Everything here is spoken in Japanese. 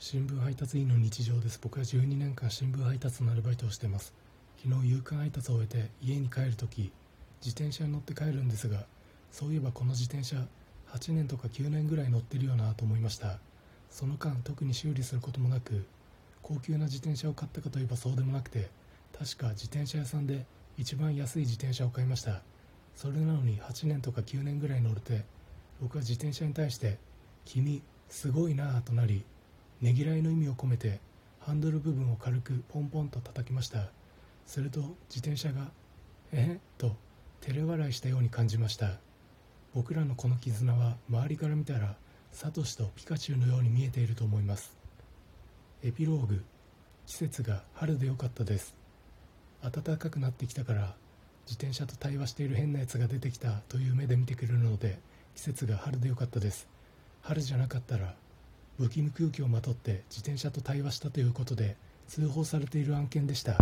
新聞配達員の日常です。僕は12年間新聞配達のアルバイトをしています。昨日夕刊配達を終えて家に帰るとき自転車に乗って帰るんですがそういえばこの自転車8年とか9年ぐらい乗ってるよなと思いました。その間特に修理することもなく高級な自転車を買ったかといえばそうでもなくて確か自転車屋さんで一番安い自転車を買いました。それなのに8年とか9年ぐらい乗れて僕は自転車に対して「君すごいなぁ」となりねぎらいの意味を込めてハンドル部分を軽くポンポンと叩きました。すると自転車が「え？っ?」と照れ笑いしたように感じました。僕らのこの絆は周りから見たらサトシとピカチュウのように見えていると思います。エピローグ季節が春でよかったです。暖かくなってきたから自転車と対話している変なやつが出てきたという目で見てくれるので季節が春でよかったです。春じゃなかったら不気味空気をまとって自転車と対話したということで通報されている案件でした。